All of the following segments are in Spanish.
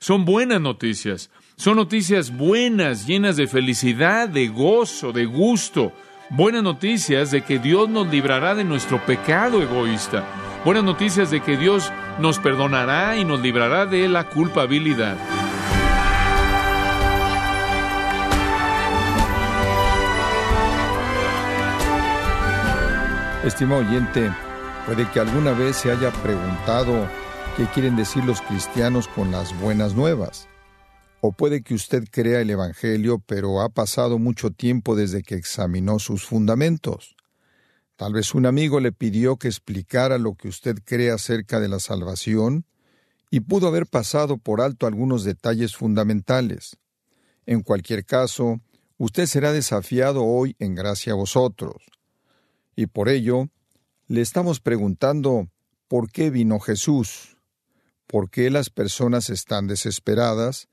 son buenas noticias. Son noticias buenas, llenas de felicidad, de gozo, de gusto. Buenas noticias de que Dios nos librará de nuestro pecado egoísta. Buenas noticias de que Dios nos perdonará y nos librará de la culpabilidad. Estimado oyente, puede que alguna vez se haya preguntado qué quieren decir los cristianos con las buenas nuevas. O puede que usted crea el Evangelio, pero ha pasado mucho tiempo desde que examinó sus fundamentos. Tal vez un amigo le pidió que explicara lo que usted cree acerca de la salvación y pudo haber pasado por alto algunos detalles fundamentales. En cualquier caso, usted será desafiado hoy en gracia a vosotros. Y por ello, le estamos preguntando por qué vino Jesús, por qué las personas están desesperadas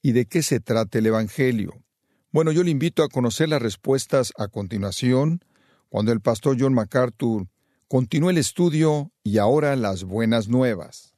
y de qué se trata el Evangelio. Bueno, yo le invito a conocer las respuestas a continuación, cuando el pastor John MacArthur continúe el estudio y ahora las buenas nuevas.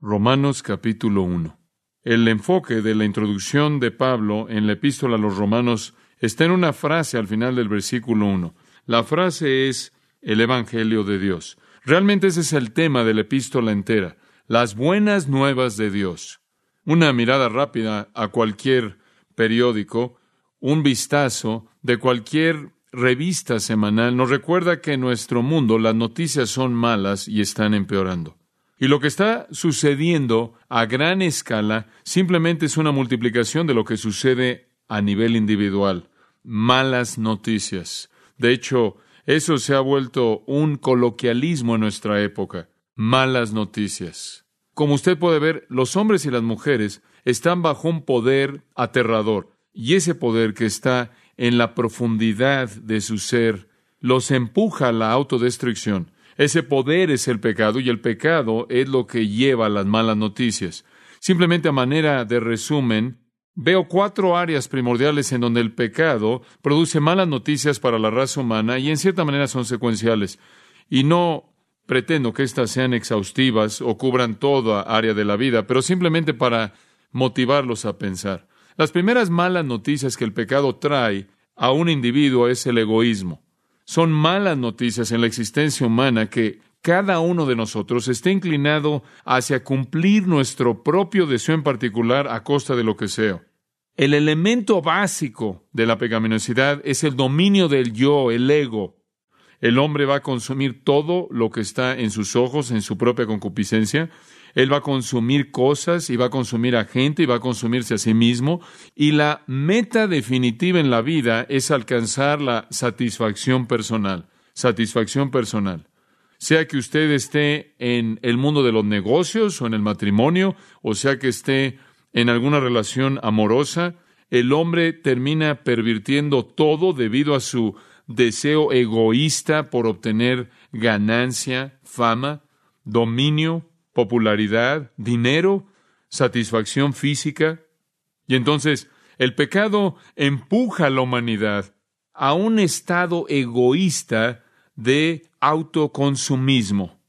Romanos capítulo 1. El enfoque de la introducción de Pablo en la epístola a los romanos está en una frase al final del versículo 1. La frase es el Evangelio de Dios. Realmente ese es el tema de la epístola entera, las buenas nuevas de Dios. Una mirada rápida a cualquier periódico, un vistazo de cualquier revista semanal nos recuerda que en nuestro mundo las noticias son malas y están empeorando. Y lo que está sucediendo a gran escala simplemente es una multiplicación de lo que sucede a nivel individual. Malas noticias. De hecho, eso se ha vuelto un coloquialismo en nuestra época. Malas noticias. Como usted puede ver, los hombres y las mujeres están bajo un poder aterrador, y ese poder que está en la profundidad de su ser los empuja a la autodestrucción. Ese poder es el pecado y el pecado es lo que lleva a las malas noticias. Simplemente a manera de resumen, Veo cuatro áreas primordiales en donde el pecado produce malas noticias para la raza humana y en cierta manera son secuenciales. Y no pretendo que éstas sean exhaustivas o cubran toda área de la vida, pero simplemente para motivarlos a pensar. Las primeras malas noticias que el pecado trae a un individuo es el egoísmo. Son malas noticias en la existencia humana que cada uno de nosotros esté inclinado hacia cumplir nuestro propio deseo en particular a costa de lo que sea. El elemento básico de la pecaminosidad es el dominio del yo, el ego. El hombre va a consumir todo lo que está en sus ojos, en su propia concupiscencia. Él va a consumir cosas y va a consumir a gente y va a consumirse a sí mismo. Y la meta definitiva en la vida es alcanzar la satisfacción personal. Satisfacción personal sea que usted esté en el mundo de los negocios o en el matrimonio, o sea que esté en alguna relación amorosa, el hombre termina pervirtiendo todo debido a su deseo egoísta por obtener ganancia, fama, dominio, popularidad, dinero, satisfacción física. Y entonces el pecado empuja a la humanidad a un estado egoísta de autoconsumismo.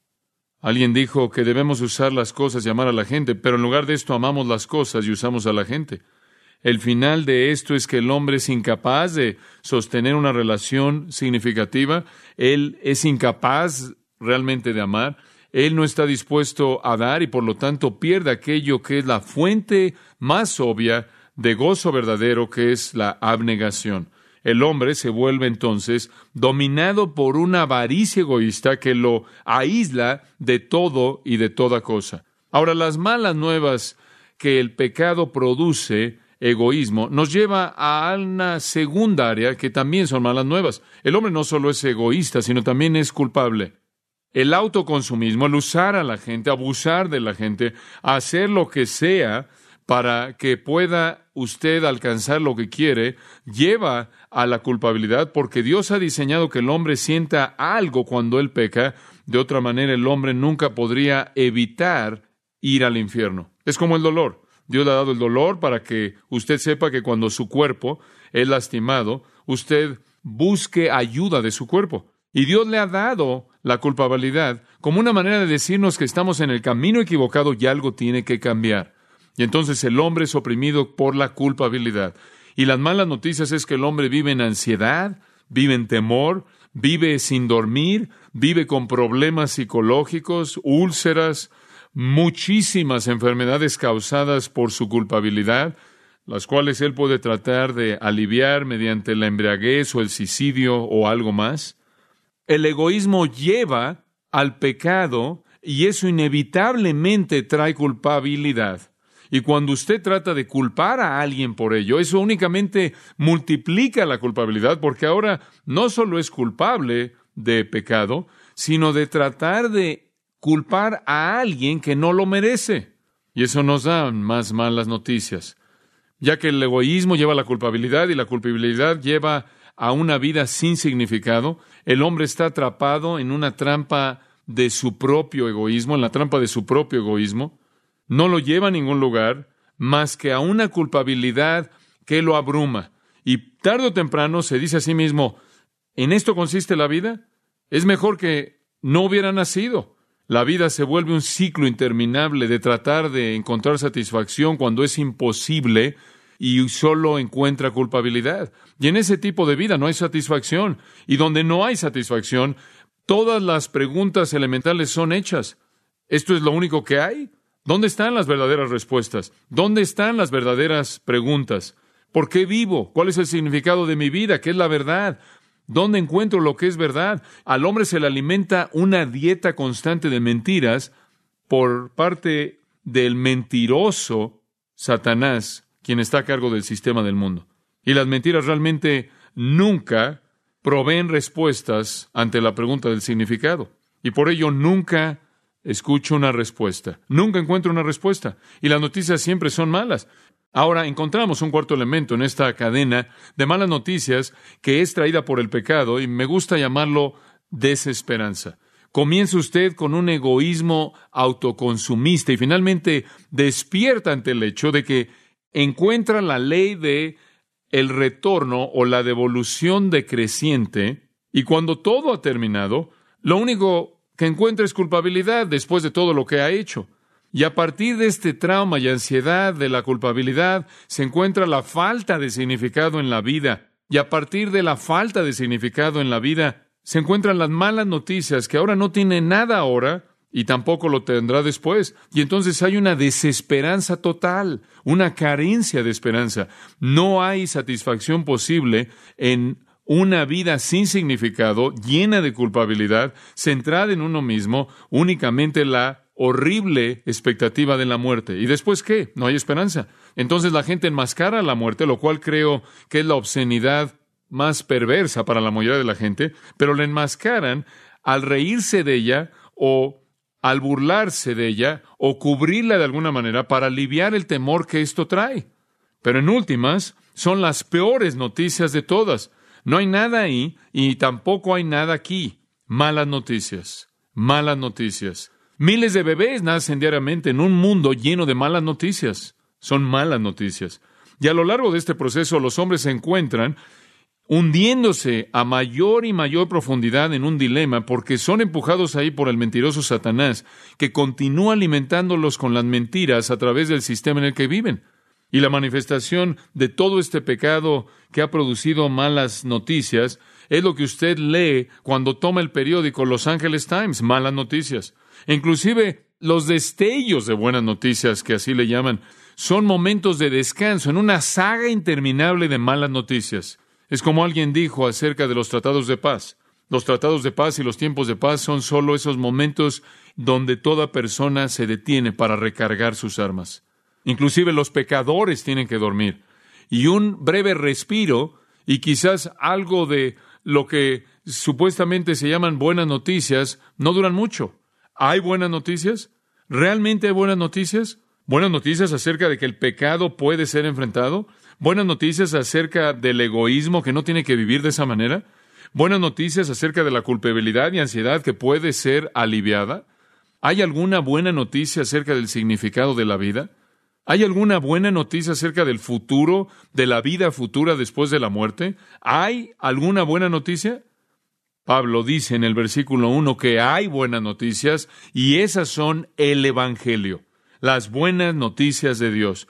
Alguien dijo que debemos usar las cosas y amar a la gente, pero en lugar de esto amamos las cosas y usamos a la gente. El final de esto es que el hombre es incapaz de sostener una relación significativa, él es incapaz realmente de amar, él no está dispuesto a dar y por lo tanto pierde aquello que es la fuente más obvia de gozo verdadero, que es la abnegación. El hombre se vuelve entonces dominado por una avaricia egoísta que lo aísla de todo y de toda cosa. Ahora, las malas nuevas que el pecado produce, egoísmo, nos lleva a una segunda área que también son malas nuevas. El hombre no solo es egoísta, sino también es culpable. El autoconsumismo, el usar a la gente, abusar de la gente, hacer lo que sea para que pueda usted alcanzar lo que quiere, lleva a la culpabilidad porque Dios ha diseñado que el hombre sienta algo cuando él peca. De otra manera, el hombre nunca podría evitar ir al infierno. Es como el dolor. Dios le ha dado el dolor para que usted sepa que cuando su cuerpo es lastimado, usted busque ayuda de su cuerpo. Y Dios le ha dado la culpabilidad como una manera de decirnos que estamos en el camino equivocado y algo tiene que cambiar. Y entonces el hombre es oprimido por la culpabilidad. Y las malas noticias es que el hombre vive en ansiedad, vive en temor, vive sin dormir, vive con problemas psicológicos, úlceras, muchísimas enfermedades causadas por su culpabilidad, las cuales él puede tratar de aliviar mediante la embriaguez o el suicidio o algo más. El egoísmo lleva al pecado y eso inevitablemente trae culpabilidad. Y cuando usted trata de culpar a alguien por ello, eso únicamente multiplica la culpabilidad, porque ahora no solo es culpable de pecado, sino de tratar de culpar a alguien que no lo merece. Y eso nos da más malas noticias, ya que el egoísmo lleva a la culpabilidad y la culpabilidad lleva a una vida sin significado. El hombre está atrapado en una trampa de su propio egoísmo, en la trampa de su propio egoísmo no lo lleva a ningún lugar más que a una culpabilidad que lo abruma. Y tarde o temprano se dice a sí mismo, ¿en esto consiste la vida? Es mejor que no hubiera nacido. La vida se vuelve un ciclo interminable de tratar de encontrar satisfacción cuando es imposible y solo encuentra culpabilidad. Y en ese tipo de vida no hay satisfacción. Y donde no hay satisfacción, todas las preguntas elementales son hechas. ¿Esto es lo único que hay? ¿Dónde están las verdaderas respuestas? ¿Dónde están las verdaderas preguntas? ¿Por qué vivo? ¿Cuál es el significado de mi vida? ¿Qué es la verdad? ¿Dónde encuentro lo que es verdad? Al hombre se le alimenta una dieta constante de mentiras por parte del mentiroso Satanás, quien está a cargo del sistema del mundo. Y las mentiras realmente nunca proveen respuestas ante la pregunta del significado. Y por ello nunca escucho una respuesta. Nunca encuentro una respuesta. Y las noticias siempre son malas. Ahora encontramos un cuarto elemento en esta cadena de malas noticias que es traída por el pecado y me gusta llamarlo desesperanza. Comienza usted con un egoísmo autoconsumista y finalmente despierta ante el hecho de que encuentra la ley de el retorno o la devolución decreciente y cuando todo ha terminado, lo único que encuentres culpabilidad después de todo lo que ha hecho. Y a partir de este trauma y ansiedad de la culpabilidad se encuentra la falta de significado en la vida. Y a partir de la falta de significado en la vida se encuentran las malas noticias que ahora no tiene nada ahora y tampoco lo tendrá después. Y entonces hay una desesperanza total, una carencia de esperanza. No hay satisfacción posible en una vida sin significado, llena de culpabilidad, centrada en uno mismo, únicamente la horrible expectativa de la muerte. ¿Y después qué? No hay esperanza. Entonces la gente enmascara la muerte, lo cual creo que es la obscenidad más perversa para la mayoría de la gente, pero la enmascaran al reírse de ella o al burlarse de ella o cubrirla de alguna manera para aliviar el temor que esto trae. Pero en últimas, son las peores noticias de todas. No hay nada ahí y tampoco hay nada aquí. Malas noticias, malas noticias. Miles de bebés nacen diariamente en un mundo lleno de malas noticias. Son malas noticias. Y a lo largo de este proceso los hombres se encuentran hundiéndose a mayor y mayor profundidad en un dilema porque son empujados ahí por el mentiroso Satanás que continúa alimentándolos con las mentiras a través del sistema en el que viven. Y la manifestación de todo este pecado que ha producido malas noticias es lo que usted lee cuando toma el periódico Los Angeles Times, malas noticias. Inclusive los destellos de buenas noticias, que así le llaman, son momentos de descanso en una saga interminable de malas noticias. Es como alguien dijo acerca de los tratados de paz. Los tratados de paz y los tiempos de paz son solo esos momentos donde toda persona se detiene para recargar sus armas. Inclusive los pecadores tienen que dormir. Y un breve respiro y quizás algo de lo que supuestamente se llaman buenas noticias no duran mucho. ¿Hay buenas noticias? ¿Realmente hay buenas noticias? ¿Buenas noticias acerca de que el pecado puede ser enfrentado? ¿Buenas noticias acerca del egoísmo que no tiene que vivir de esa manera? ¿Buenas noticias acerca de la culpabilidad y ansiedad que puede ser aliviada? ¿Hay alguna buena noticia acerca del significado de la vida? ¿Hay alguna buena noticia acerca del futuro, de la vida futura después de la muerte? ¿Hay alguna buena noticia? Pablo dice en el versículo 1 que hay buenas noticias y esas son el Evangelio. las buenas noticias de Dios.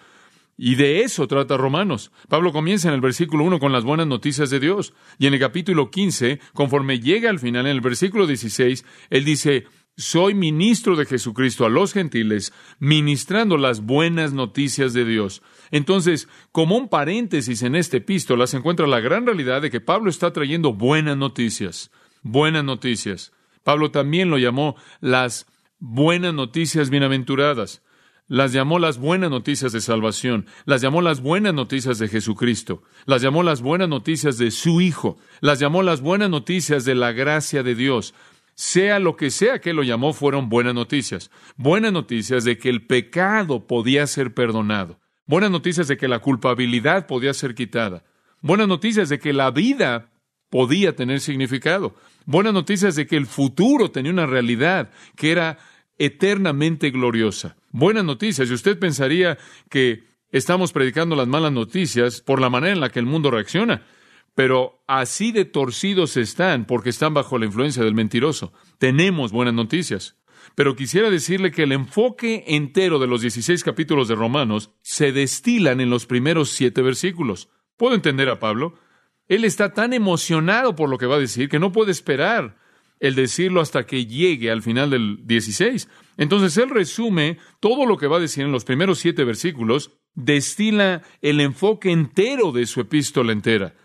Y de eso trata Romanos. Pablo comienza en el versículo 1 con las buenas noticias de Dios. Y en el capítulo 15, conforme llega al final, en el versículo 16, él dice, soy ministro de Jesucristo a los gentiles, ministrando las buenas noticias de Dios. Entonces, como un paréntesis en este epístola, se encuentra la gran realidad de que Pablo está trayendo buenas noticias. Buenas noticias. Pablo también lo llamó las buenas noticias bienaventuradas las llamó las buenas noticias de salvación, las llamó las buenas noticias de Jesucristo, las llamó las buenas noticias de su Hijo, las llamó las buenas noticias de la gracia de Dios. Sea lo que sea que lo llamó, fueron buenas noticias. Buenas noticias de que el pecado podía ser perdonado. Buenas noticias de que la culpabilidad podía ser quitada. Buenas noticias de que la vida podía tener significado. Buenas noticias de que el futuro tenía una realidad que era eternamente gloriosa. Buenas noticias. Y usted pensaría que estamos predicando las malas noticias por la manera en la que el mundo reacciona. Pero así de torcidos están porque están bajo la influencia del mentiroso. Tenemos buenas noticias. Pero quisiera decirle que el enfoque entero de los 16 capítulos de Romanos se destilan en los primeros siete versículos. ¿Puedo entender a Pablo? Él está tan emocionado por lo que va a decir que no puede esperar el decirlo hasta que llegue al final del 16. Entonces él resume todo lo que va a decir en los primeros siete versículos, destila el enfoque entero de su epístola entera,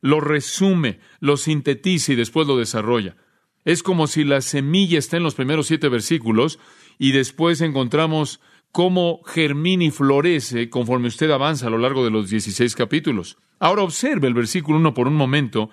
lo resume, lo sintetiza y después lo desarrolla. Es como si la semilla está en los primeros siete versículos y después encontramos cómo germina y florece conforme usted avanza a lo largo de los 16 capítulos. Ahora observe el versículo 1 por un momento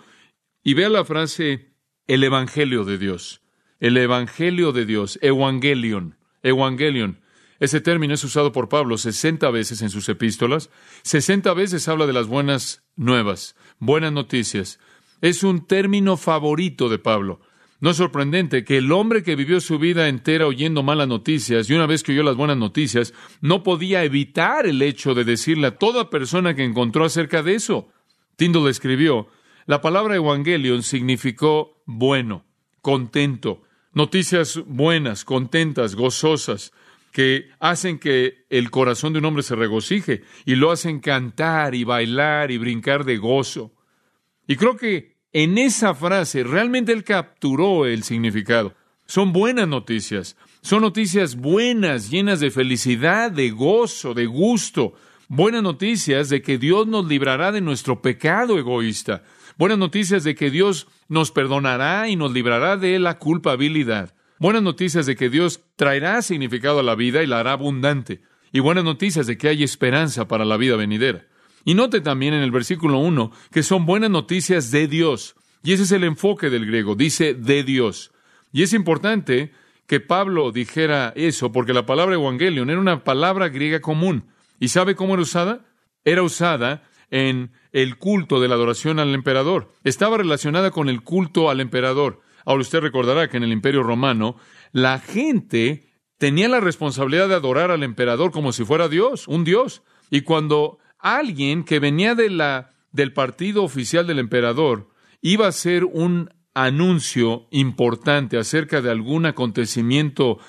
y vea la frase el Evangelio de Dios. El Evangelio de Dios, Evangelion, Evangelion. Ese término es usado por Pablo 60 veces en sus epístolas. 60 veces habla de las buenas nuevas, buenas noticias. Es un término favorito de Pablo. No es sorprendente que el hombre que vivió su vida entera oyendo malas noticias y una vez que oyó las buenas noticias, no podía evitar el hecho de decirle a toda persona que encontró acerca de eso. Tyndall escribió, la palabra evangelion significó bueno, contento, noticias buenas, contentas, gozosas, que hacen que el corazón de un hombre se regocije y lo hacen cantar y bailar y brincar de gozo. Y creo que en esa frase realmente él capturó el significado. Son buenas noticias, son noticias buenas, llenas de felicidad, de gozo, de gusto. Buenas noticias de que Dios nos librará de nuestro pecado egoísta, Buenas noticias de que Dios nos perdonará y nos librará de la culpabilidad. Buenas noticias de que Dios traerá significado a la vida y la hará abundante. Y buenas noticias de que hay esperanza para la vida venidera. Y note también en el versículo 1 que son buenas noticias de Dios. Y ese es el enfoque del griego, dice de Dios. Y es importante que Pablo dijera eso porque la palabra evangelion era una palabra griega común. ¿Y sabe cómo era usada? Era usada en el culto de la adoración al emperador. Estaba relacionada con el culto al emperador. Ahora usted recordará que en el imperio romano la gente tenía la responsabilidad de adorar al emperador como si fuera Dios, un Dios. Y cuando alguien que venía de la, del partido oficial del emperador iba a hacer un anuncio importante acerca de algún acontecimiento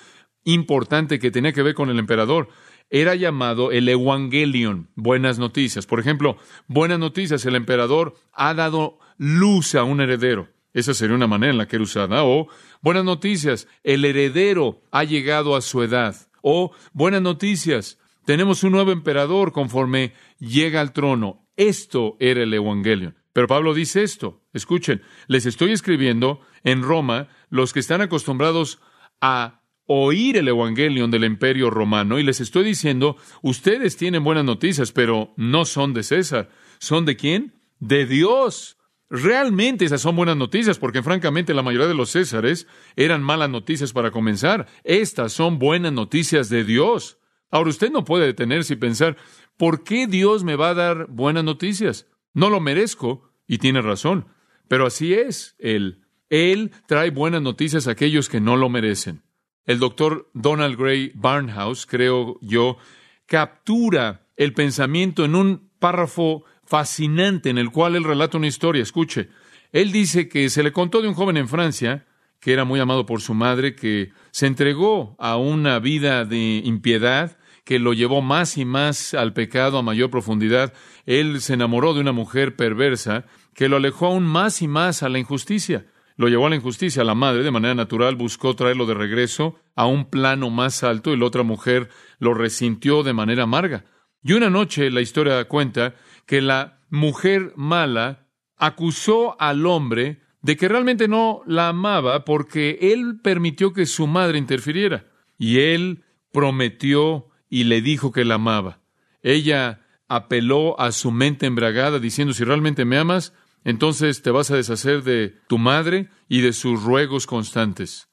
importante que tenía que ver con el emperador, era llamado el Evangelion, buenas noticias. Por ejemplo, buenas noticias, el emperador ha dado luz a un heredero. Esa sería una manera en la que era usada. O buenas noticias, el heredero ha llegado a su edad. O buenas noticias, tenemos un nuevo emperador conforme llega al trono. Esto era el Evangelion. Pero Pablo dice esto. Escuchen, les estoy escribiendo en Roma los que están acostumbrados a oír el Evangelion del Imperio Romano y les estoy diciendo, ustedes tienen buenas noticias, pero no son de César. ¿Son de quién? De Dios. Realmente esas son buenas noticias, porque francamente la mayoría de los Césares eran malas noticias para comenzar. Estas son buenas noticias de Dios. Ahora usted no puede detenerse y pensar, ¿por qué Dios me va a dar buenas noticias? No lo merezco, y tiene razón, pero así es Él. Él trae buenas noticias a aquellos que no lo merecen el doctor Donald Gray Barnhouse, creo yo, captura el pensamiento en un párrafo fascinante en el cual él relata una historia. Escuche, él dice que se le contó de un joven en Francia que era muy amado por su madre, que se entregó a una vida de impiedad que lo llevó más y más al pecado a mayor profundidad. Él se enamoró de una mujer perversa que lo alejó aún más y más a la injusticia. Lo llevó a la injusticia. La madre, de manera natural, buscó traerlo de regreso a un plano más alto y la otra mujer lo resintió de manera amarga. Y una noche la historia cuenta que la mujer mala acusó al hombre de que realmente no la amaba porque él permitió que su madre interfiriera. Y él prometió y le dijo que la amaba. Ella apeló a su mente embragada diciendo, si realmente me amas, entonces te vas a deshacer de tu madre y de sus ruegos constantes.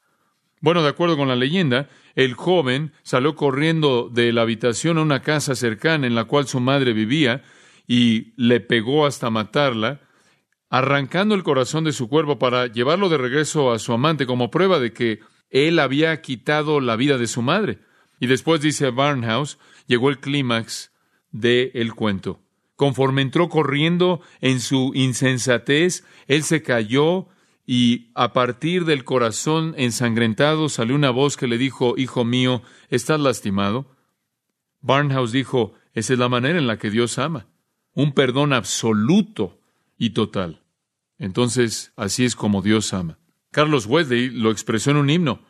Bueno, de acuerdo con la leyenda, el joven salió corriendo de la habitación a una casa cercana en la cual su madre vivía y le pegó hasta matarla, arrancando el corazón de su cuerpo para llevarlo de regreso a su amante como prueba de que él había quitado la vida de su madre. Y después, dice Barnhouse, llegó el clímax del cuento. Conforme entró corriendo en su insensatez, él se cayó y a partir del corazón ensangrentado salió una voz que le dijo, Hijo mío, ¿estás lastimado? Barnhouse dijo, esa es la manera en la que Dios ama, un perdón absoluto y total. Entonces, así es como Dios ama. Carlos Wesley lo expresó en un himno.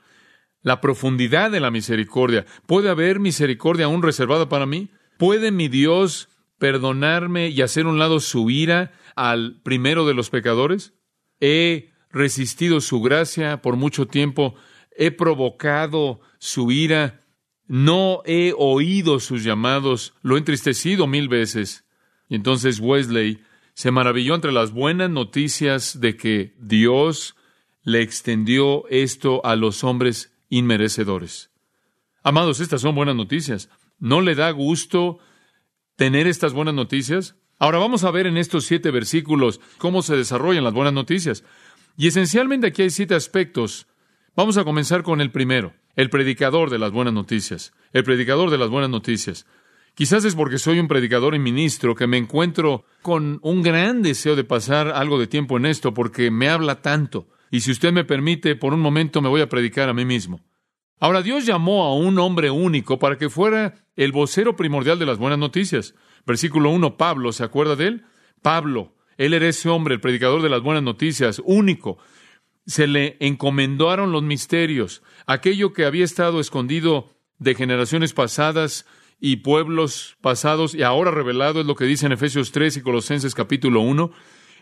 La profundidad de la misericordia. ¿Puede haber misericordia aún reservada para mí? ¿Puede mi Dios perdonarme y hacer un lado su ira al primero de los pecadores? He resistido su gracia por mucho tiempo, he provocado su ira, no he oído sus llamados, lo he entristecido mil veces. Y entonces Wesley se maravilló entre las buenas noticias de que Dios le extendió esto a los hombres inmerecedores. Amados, estas son buenas noticias. ¿No le da gusto tener estas buenas noticias? Ahora vamos a ver en estos siete versículos cómo se desarrollan las buenas noticias. Y esencialmente aquí hay siete aspectos. Vamos a comenzar con el primero, el predicador de las buenas noticias. El predicador de las buenas noticias. Quizás es porque soy un predicador y ministro que me encuentro con un gran deseo de pasar algo de tiempo en esto porque me habla tanto. Y si usted me permite, por un momento me voy a predicar a mí mismo. Ahora Dios llamó a un hombre único para que fuera el vocero primordial de las buenas noticias. Versículo 1, Pablo, ¿se acuerda de él? Pablo, él era ese hombre, el predicador de las buenas noticias, único. Se le encomendaron los misterios, aquello que había estado escondido de generaciones pasadas y pueblos pasados y ahora revelado es lo que dice en Efesios 3 y Colosenses capítulo 1.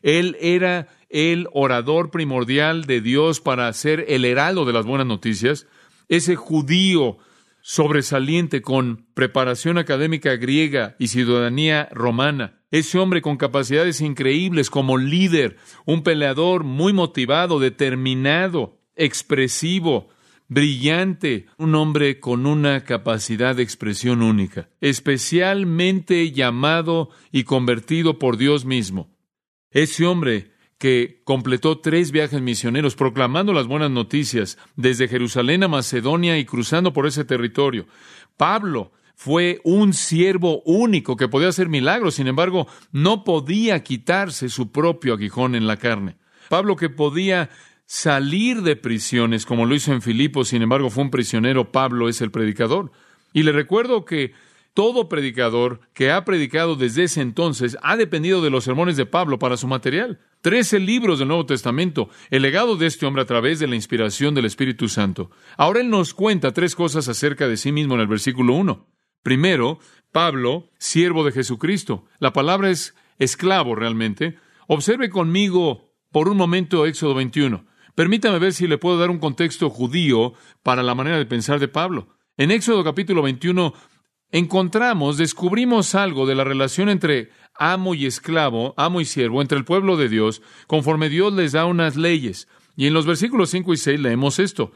Él era el orador primordial de Dios para ser el heraldo de las buenas noticias, ese judío sobresaliente con preparación académica griega y ciudadanía romana, ese hombre con capacidades increíbles como líder, un peleador muy motivado, determinado, expresivo, brillante, un hombre con una capacidad de expresión única, especialmente llamado y convertido por Dios mismo. Ese hombre que completó tres viajes misioneros proclamando las buenas noticias desde Jerusalén a Macedonia y cruzando por ese territorio. Pablo fue un siervo único que podía hacer milagros, sin embargo, no podía quitarse su propio aguijón en la carne. Pablo que podía salir de prisiones, como lo hizo en Filipos, sin embargo, fue un prisionero, Pablo es el predicador. Y le recuerdo que todo predicador que ha predicado desde ese entonces ha dependido de los sermones de Pablo para su material. Trece libros del Nuevo Testamento, el legado de este hombre a través de la inspiración del Espíritu Santo. Ahora él nos cuenta tres cosas acerca de sí mismo en el versículo 1. Primero, Pablo, siervo de Jesucristo. La palabra es esclavo realmente. Observe conmigo por un momento Éxodo 21. Permítame ver si le puedo dar un contexto judío para la manera de pensar de Pablo. En Éxodo capítulo 21 encontramos, descubrimos algo de la relación entre amo y esclavo, amo y siervo, entre el pueblo de Dios, conforme Dios les da unas leyes. Y en los versículos 5 y 6 leemos esto.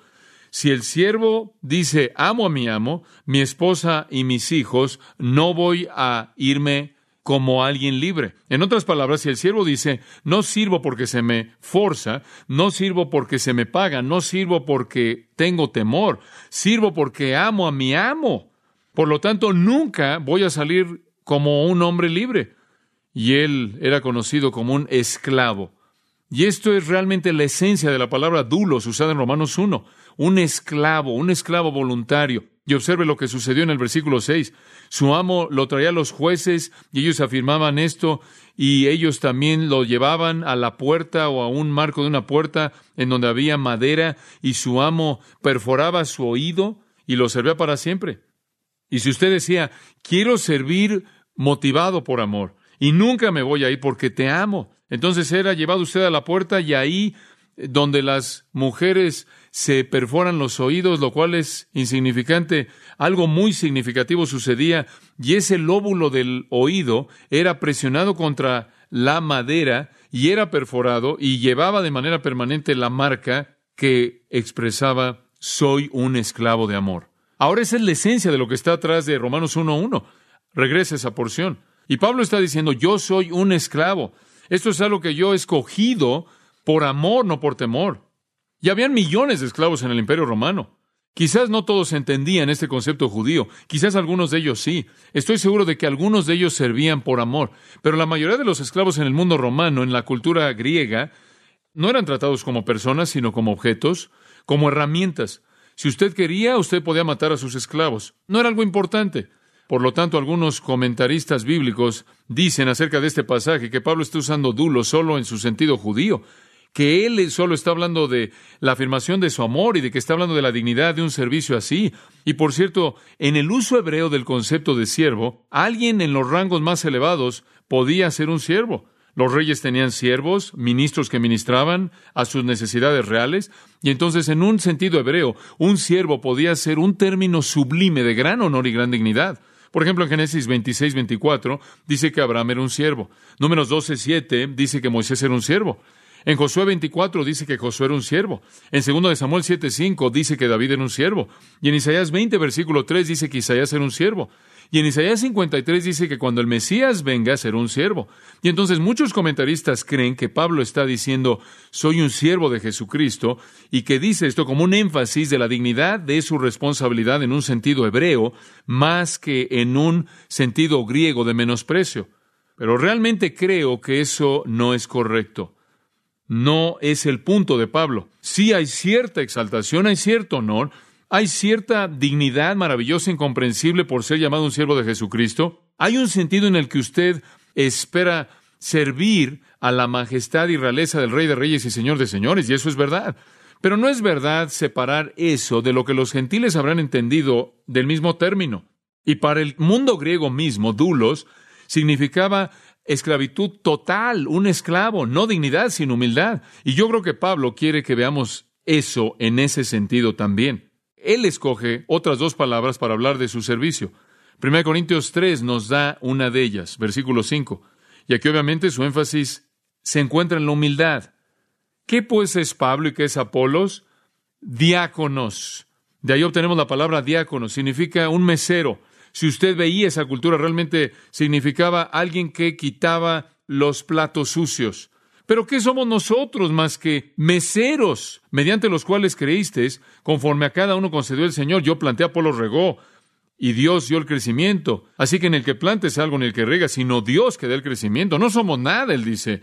Si el siervo dice, amo a mi amo, mi esposa y mis hijos, no voy a irme como alguien libre. En otras palabras, si el siervo dice, no sirvo porque se me forza, no sirvo porque se me paga, no sirvo porque tengo temor, sirvo porque amo a mi amo. Por lo tanto, nunca voy a salir como un hombre libre y él era conocido como un esclavo. Y esto es realmente la esencia de la palabra dulos usada en Romanos 1, un esclavo, un esclavo voluntario. Y observe lo que sucedió en el versículo 6. Su amo lo traía a los jueces y ellos afirmaban esto y ellos también lo llevaban a la puerta o a un marco de una puerta en donde había madera y su amo perforaba su oído y lo servía para siempre. Y si usted decía, quiero servir motivado por amor y nunca me voy a ir porque te amo, entonces era llevado usted a la puerta y ahí donde las mujeres se perforan los oídos, lo cual es insignificante. Algo muy significativo sucedía y ese lóbulo del oído era presionado contra la madera y era perforado y llevaba de manera permanente la marca que expresaba soy un esclavo de amor. Ahora esa es la esencia de lo que está atrás de Romanos 1.1. Regresa esa porción. Y Pablo está diciendo, yo soy un esclavo. Esto es algo que yo he escogido por amor, no por temor. Y habían millones de esclavos en el Imperio Romano. Quizás no todos entendían este concepto judío, quizás algunos de ellos sí. Estoy seguro de que algunos de ellos servían por amor, pero la mayoría de los esclavos en el mundo romano, en la cultura griega, no eran tratados como personas, sino como objetos, como herramientas. Si usted quería, usted podía matar a sus esclavos. No era algo importante. Por lo tanto, algunos comentaristas bíblicos dicen acerca de este pasaje que Pablo está usando dulo solo en su sentido judío, que él solo está hablando de la afirmación de su amor y de que está hablando de la dignidad de un servicio así. Y por cierto, en el uso hebreo del concepto de siervo, alguien en los rangos más elevados podía ser un siervo. Los reyes tenían siervos, ministros que ministraban a sus necesidades reales, y entonces en un sentido hebreo, un siervo podía ser un término sublime de gran honor y gran dignidad. Por ejemplo, en Génesis 26, 24 dice que Abraham era un siervo. Números 12, 7 dice que Moisés era un siervo. En Josué 24 dice que Josué era un siervo. En 2 de Samuel 7:5 dice que David era un siervo. Y en Isaías 20 versículo 3 dice que Isaías era un siervo. Y en Isaías 53 dice que cuando el Mesías venga será un siervo. Y entonces muchos comentaristas creen que Pablo está diciendo soy un siervo de Jesucristo y que dice esto como un énfasis de la dignidad de su responsabilidad en un sentido hebreo más que en un sentido griego de menosprecio. Pero realmente creo que eso no es correcto no es el punto de Pablo. Sí hay cierta exaltación, hay cierto honor, hay cierta dignidad maravillosa, incomprensible por ser llamado un siervo de Jesucristo. Hay un sentido en el que usted espera servir a la majestad y realeza del Rey de Reyes y Señor de Señores, y eso es verdad. Pero no es verdad separar eso de lo que los gentiles habrán entendido del mismo término. Y para el mundo griego mismo, dulos significaba esclavitud total, un esclavo, no dignidad, sin humildad. Y yo creo que Pablo quiere que veamos eso en ese sentido también. Él escoge otras dos palabras para hablar de su servicio. 1 Corintios 3 nos da una de ellas, versículo 5. Y aquí obviamente su énfasis se encuentra en la humildad. ¿Qué pues es Pablo y qué es Apolos? Diáconos. De ahí obtenemos la palabra diácono, significa un mesero, si usted veía esa cultura, realmente significaba alguien que quitaba los platos sucios. Pero ¿qué somos nosotros más que meseros, mediante los cuales creísteis, conforme a cada uno concedió el Señor? Yo planté, Apolo regó, y Dios dio el crecimiento. Así que en el que plantes algo, en el que rega, sino Dios que da el crecimiento. No somos nada, él dice,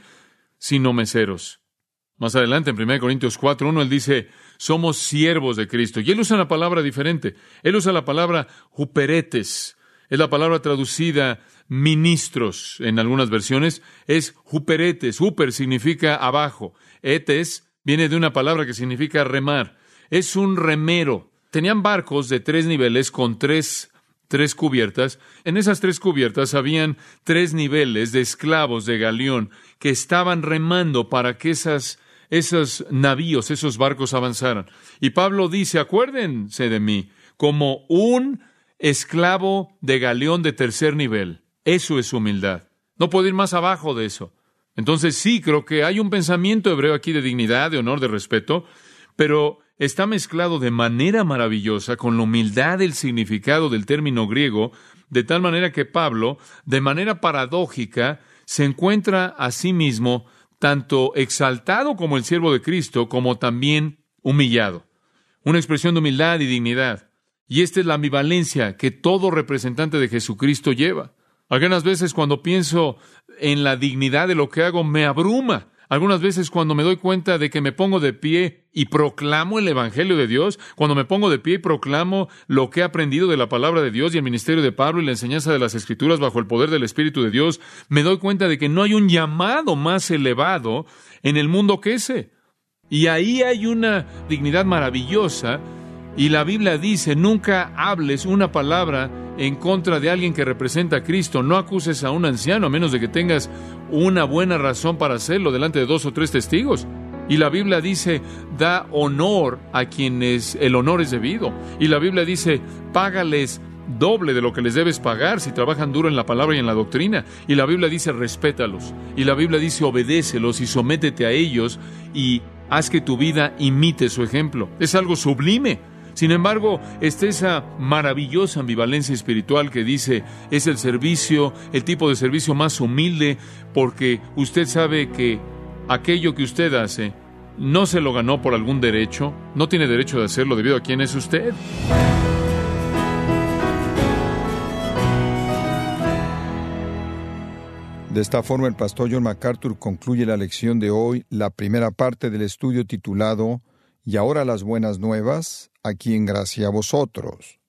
sino meseros. Más adelante, en 1 Corintios 4, 1, él dice, somos siervos de Cristo. Y él usa una palabra diferente. Él usa la palabra juperetes. Es la palabra traducida ministros en algunas versiones. Es juperetes. Huper significa abajo. Etes viene de una palabra que significa remar. Es un remero. Tenían barcos de tres niveles con tres tres cubiertas. En esas tres cubiertas habían tres niveles de esclavos de galeón que estaban remando para que esas esos navíos, esos barcos avanzaran. Y Pablo dice, acuérdense de mí, como un esclavo de galeón de tercer nivel. Eso es humildad. No puedo ir más abajo de eso. Entonces sí, creo que hay un pensamiento hebreo aquí de dignidad, de honor, de respeto, pero está mezclado de manera maravillosa con la humildad del significado del término griego, de tal manera que Pablo, de manera paradójica, se encuentra a sí mismo tanto exaltado como el siervo de Cristo, como también humillado. Una expresión de humildad y dignidad. Y esta es la ambivalencia que todo representante de Jesucristo lleva. Algunas veces cuando pienso en la dignidad de lo que hago, me abruma. Algunas veces cuando me doy cuenta de que me pongo de pie y proclamo el Evangelio de Dios, cuando me pongo de pie y proclamo lo que he aprendido de la palabra de Dios y el ministerio de Pablo y la enseñanza de las Escrituras bajo el poder del Espíritu de Dios, me doy cuenta de que no hay un llamado más elevado en el mundo que ese. Y ahí hay una dignidad maravillosa y la Biblia dice, nunca hables una palabra en contra de alguien que representa a Cristo. No acuses a un anciano a menos de que tengas una buena razón para hacerlo delante de dos o tres testigos. Y la Biblia dice, da honor a quienes el honor es debido. Y la Biblia dice, págales doble de lo que les debes pagar si trabajan duro en la palabra y en la doctrina. Y la Biblia dice, respétalos. Y la Biblia dice, obedécelos y sométete a ellos y haz que tu vida imite su ejemplo. Es algo sublime. Sin embargo, está esa maravillosa ambivalencia espiritual que dice es el servicio, el tipo de servicio más humilde, porque usted sabe que aquello que usted hace no se lo ganó por algún derecho, no tiene derecho de hacerlo debido a quién es usted. De esta forma, el pastor John MacArthur concluye la lección de hoy, la primera parte del estudio titulado Y ahora las buenas nuevas, aquí en gracia a vosotros.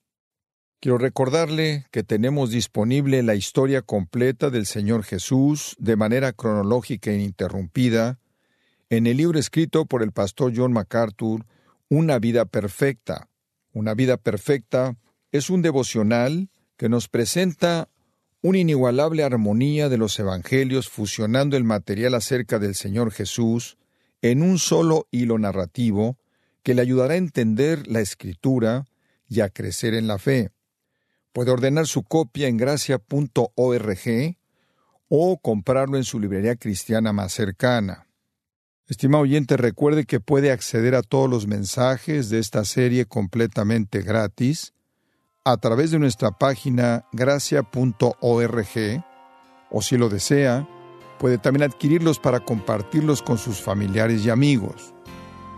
Quiero recordarle que tenemos disponible la historia completa del Señor Jesús de manera cronológica e ininterrumpida en el libro escrito por el pastor John MacArthur, Una vida perfecta. Una vida perfecta es un devocional que nos presenta una inigualable armonía de los evangelios fusionando el material acerca del Señor Jesús en un solo hilo narrativo que le ayudará a entender la escritura y a crecer en la fe. Puede ordenar su copia en gracia.org o comprarlo en su librería cristiana más cercana. Estimado oyente, recuerde que puede acceder a todos los mensajes de esta serie completamente gratis a través de nuestra página gracia.org o si lo desea, puede también adquirirlos para compartirlos con sus familiares y amigos.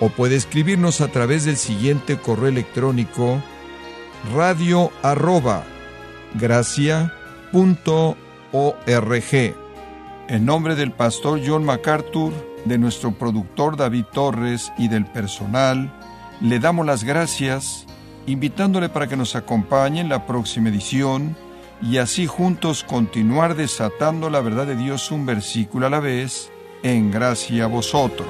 o puede escribirnos a través del siguiente correo electrónico radio arroba En nombre del pastor John MacArthur, de nuestro productor David Torres y del personal, le damos las gracias, invitándole para que nos acompañe en la próxima edición y así juntos continuar desatando la verdad de Dios un versículo a la vez, en gracia a vosotros.